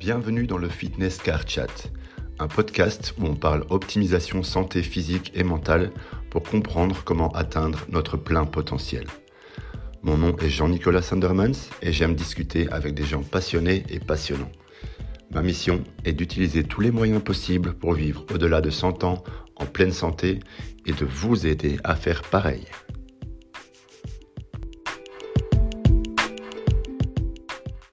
Bienvenue dans le Fitness Car Chat, un podcast où on parle optimisation santé physique et mentale pour comprendre comment atteindre notre plein potentiel. Mon nom est Jean-Nicolas Sandermans et j'aime discuter avec des gens passionnés et passionnants. Ma mission est d'utiliser tous les moyens possibles pour vivre au-delà de 100 ans en pleine santé et de vous aider à faire pareil.